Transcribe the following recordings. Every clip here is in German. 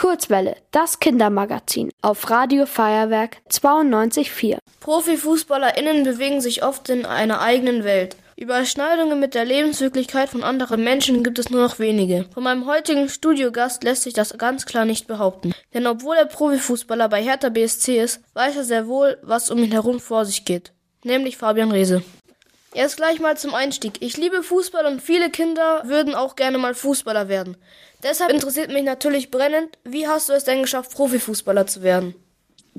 Kurzwelle, das Kindermagazin auf Radio Feuerwerk 92.4. ProfifußballerInnen bewegen sich oft in einer eigenen Welt. Überschneidungen mit der Lebenswirklichkeit von anderen Menschen gibt es nur noch wenige. Von meinem heutigen Studiogast lässt sich das ganz klar nicht behaupten. Denn obwohl er Profifußballer bei Hertha BSC ist, weiß er sehr wohl, was um ihn herum vor sich geht. Nämlich Fabian Reese. Erst gleich mal zum Einstieg. Ich liebe Fußball und viele Kinder würden auch gerne mal Fußballer werden. Deshalb interessiert mich natürlich brennend, wie hast du es denn geschafft, Profifußballer zu werden?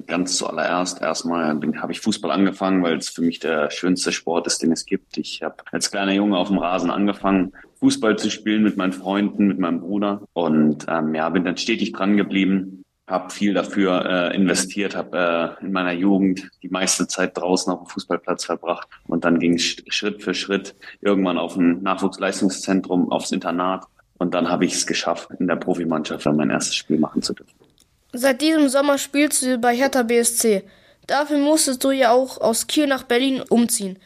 Ganz zuallererst erstmal habe ich Fußball angefangen, weil es für mich der schönste Sport ist, den es gibt. Ich habe als kleiner Junge auf dem Rasen angefangen, Fußball zu spielen mit meinen Freunden, mit meinem Bruder und ähm, ja, bin dann stetig dran geblieben, habe viel dafür äh, investiert, habe äh, in meiner Jugend die meiste Zeit draußen auf dem Fußballplatz verbracht und dann ging es Schritt für Schritt irgendwann auf ein Nachwuchsleistungszentrum, aufs Internat und dann habe ich es geschafft, in der Profimannschaft mein erstes Spiel machen zu dürfen. Seit diesem Sommer spielst du bei Hertha BSC. Dafür musstest du ja auch aus Kiel nach Berlin umziehen.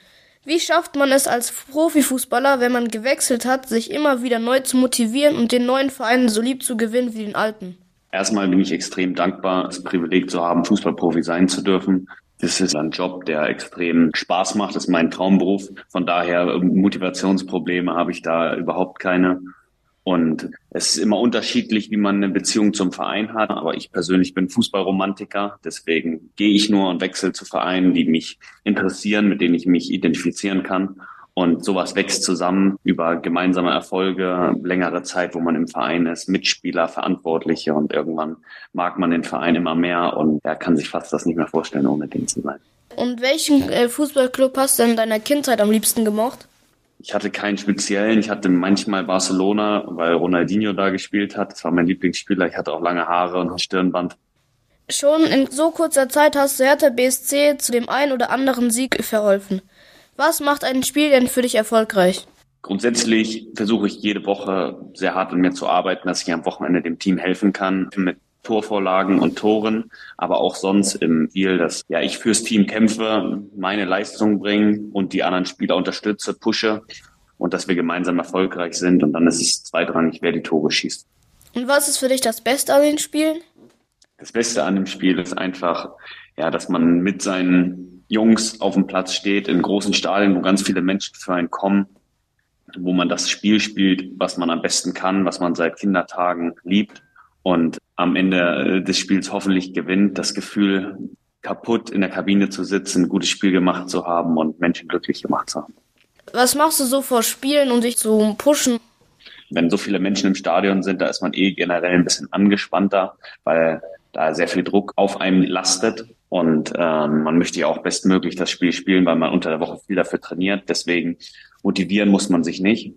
Wie schafft man es als Profifußballer, wenn man gewechselt hat, sich immer wieder neu zu motivieren und den neuen Verein so lieb zu gewinnen wie den alten? Erstmal bin ich extrem dankbar, das Privileg zu haben, Fußballprofi sein zu dürfen. Das ist ein Job, der extrem Spaß macht. Das ist mein Traumberuf. Von daher Motivationsprobleme habe ich da überhaupt keine. Und es ist immer unterschiedlich, wie man eine Beziehung zum Verein hat. Aber ich persönlich bin Fußballromantiker. Deswegen gehe ich nur und wechsle zu Vereinen, die mich interessieren, mit denen ich mich identifizieren kann. Und sowas wächst zusammen über gemeinsame Erfolge, längere Zeit, wo man im Verein ist, Mitspieler, Verantwortliche und irgendwann mag man den Verein immer mehr und er kann sich fast das nicht mehr vorstellen, ohne den zu sein. Und welchen äh, Fußballclub hast du in deiner Kindheit am liebsten gemocht? Ich hatte keinen speziellen. Ich hatte manchmal Barcelona, weil Ronaldinho da gespielt hat. Das war mein Lieblingsspieler. Ich hatte auch lange Haare und ein Stirnband. Schon in so kurzer Zeit hast du Hertha BSC zu dem einen oder anderen Sieg verholfen. Was macht ein Spiel denn für dich erfolgreich? Grundsätzlich versuche ich jede Woche sehr hart an mir zu arbeiten, dass ich am Wochenende dem Team helfen kann mit Torvorlagen und Toren, aber auch sonst im Spiel, dass ja ich fürs Team kämpfe, meine Leistung bringe und die anderen Spieler unterstütze, pushe und dass wir gemeinsam erfolgreich sind und dann ist es zweitrangig, wer die Tore schießt. Und was ist für dich das Beste an den Spielen? Das Beste an dem Spiel ist einfach, ja, dass man mit seinen Jungs auf dem Platz steht, in großen Stadien, wo ganz viele Menschen für einen kommen, wo man das Spiel spielt, was man am besten kann, was man seit Kindertagen liebt und am Ende äh, des Spiels hoffentlich gewinnt, das Gefühl, kaputt in der Kabine zu sitzen, ein gutes Spiel gemacht zu haben und Menschen glücklich gemacht zu haben. Was machst du so vor Spielen, um dich zu pushen? Wenn so viele Menschen im Stadion sind, da ist man eh generell ein bisschen angespannter, weil da sehr viel Druck auf einem lastet und ähm, man möchte ja auch bestmöglich das Spiel spielen, weil man unter der Woche viel dafür trainiert. Deswegen motivieren muss man sich nicht.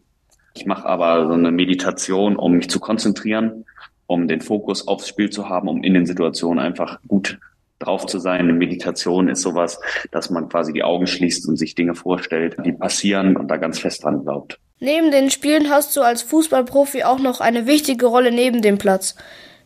Ich mache aber so eine Meditation, um mich zu konzentrieren, um den Fokus aufs Spiel zu haben, um in den Situationen einfach gut drauf zu sein. Eine Meditation ist sowas, dass man quasi die Augen schließt und sich Dinge vorstellt, die passieren und da ganz fest dran glaubt. Neben den Spielen hast du als Fußballprofi auch noch eine wichtige Rolle neben dem Platz.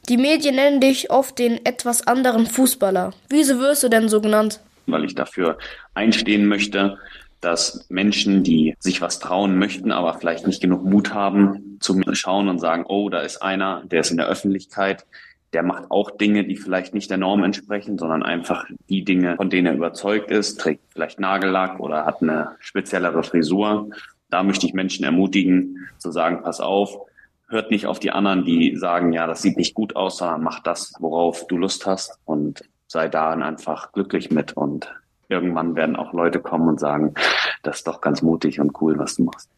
Die Medien nennen dich oft den etwas anderen Fußballer. Wieso wirst du denn so genannt? Weil ich dafür einstehen möchte, dass Menschen, die sich was trauen möchten, aber vielleicht nicht genug Mut haben, zu mir schauen und sagen, oh, da ist einer, der ist in der Öffentlichkeit, der macht auch Dinge, die vielleicht nicht der Norm entsprechen, sondern einfach die Dinge, von denen er überzeugt ist, trägt vielleicht Nagellack oder hat eine speziellere Frisur. Da möchte ich Menschen ermutigen, zu sagen, pass auf, hört nicht auf die anderen, die sagen, ja, das sieht nicht gut aus, sondern mach das, worauf du Lust hast und sei darin einfach glücklich mit. Und irgendwann werden auch Leute kommen und sagen, das ist doch ganz mutig und cool, was du machst.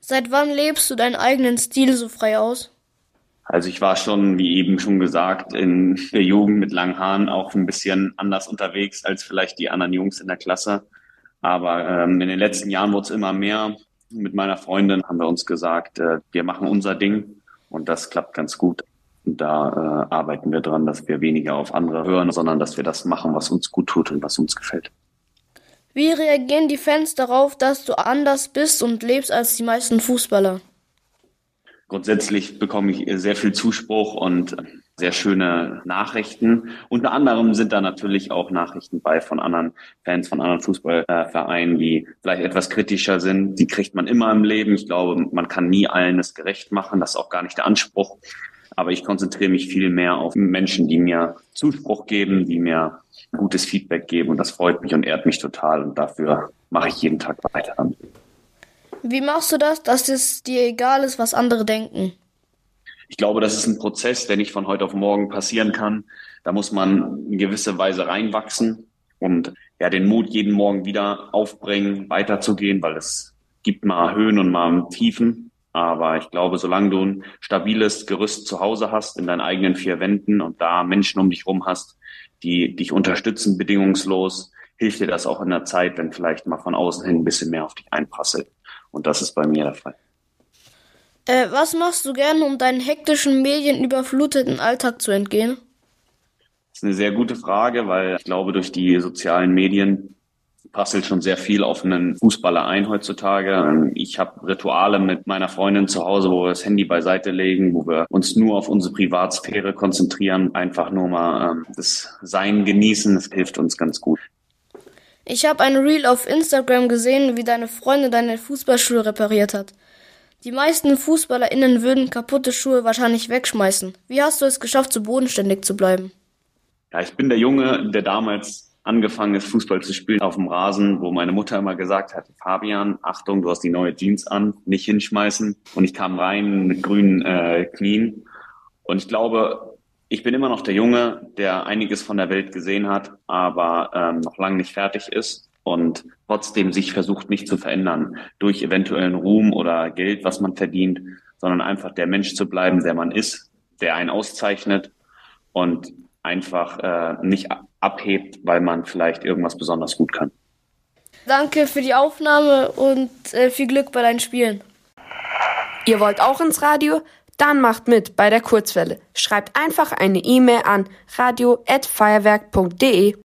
Seit wann lebst du deinen eigenen Stil so frei aus? Also ich war schon, wie eben schon gesagt, in der Jugend mit langen Haaren auch ein bisschen anders unterwegs als vielleicht die anderen Jungs in der Klasse. Aber ähm, in den letzten Jahren wurde es immer mehr. Mit meiner Freundin haben wir uns gesagt, äh, wir machen unser Ding und das klappt ganz gut. Und da äh, arbeiten wir dran, dass wir weniger auf andere hören, sondern dass wir das machen, was uns gut tut und was uns gefällt. Wie reagieren die Fans darauf, dass du anders bist und lebst als die meisten Fußballer? Grundsätzlich bekomme ich sehr viel Zuspruch und sehr schöne Nachrichten. Unter anderem sind da natürlich auch Nachrichten bei von anderen Fans, von anderen Fußballvereinen, die vielleicht etwas kritischer sind. Die kriegt man immer im Leben. Ich glaube, man kann nie allen es gerecht machen. Das ist auch gar nicht der Anspruch. Aber ich konzentriere mich viel mehr auf Menschen, die mir Zuspruch geben, die mir gutes Feedback geben und das freut mich und ehrt mich total und dafür mache ich jeden Tag weiter. Wie machst du das, dass es dir egal ist, was andere denken? Ich glaube, das ist ein Prozess, der nicht von heute auf morgen passieren kann. Da muss man in gewisse Weise reinwachsen und ja, den Mut jeden Morgen wieder aufbringen, weiterzugehen, weil es gibt mal Höhen und mal Tiefen. Aber ich glaube, solange du ein stabiles Gerüst zu Hause hast, in deinen eigenen vier Wänden und da Menschen um dich rum hast, die dich unterstützen, bedingungslos, hilft dir das auch in der Zeit, wenn vielleicht mal von außen hin ein bisschen mehr auf dich einprasselt. Und das ist bei mir der Fall. Äh, was machst du gerne, um deinen hektischen, medienüberfluteten Alltag zu entgehen? Das ist eine sehr gute Frage, weil ich glaube, durch die sozialen Medien passelt schon sehr viel auf einen Fußballer ein heutzutage. Ich habe Rituale mit meiner Freundin zu Hause, wo wir das Handy beiseite legen, wo wir uns nur auf unsere Privatsphäre konzentrieren, einfach nur mal ähm, das Sein genießen. Das hilft uns ganz gut. Ich habe ein Reel auf Instagram gesehen, wie deine Freundin deine Fußballschuhe repariert hat. Die meisten FußballerInnen würden kaputte Schuhe wahrscheinlich wegschmeißen. Wie hast du es geschafft, so bodenständig zu bleiben? Ja, ich bin der Junge, der damals angefangen ist, Fußball zu spielen auf dem Rasen, wo meine Mutter immer gesagt hat, Fabian, Achtung, du hast die neue Jeans an, nicht hinschmeißen. Und ich kam rein mit grünen äh, Knien. Und ich glaube, ich bin immer noch der Junge, der einiges von der Welt gesehen hat, aber ähm, noch lange nicht fertig ist und trotzdem sich versucht nicht zu verändern durch eventuellen Ruhm oder Geld, was man verdient, sondern einfach der Mensch zu bleiben, der man ist, der einen auszeichnet und einfach äh, nicht abhebt, weil man vielleicht irgendwas besonders gut kann. Danke für die Aufnahme und äh, viel Glück bei deinen Spielen. Ihr wollt auch ins Radio? Dann macht mit bei der Kurzwelle. Schreibt einfach eine E-Mail an radio@feuerwerk.de.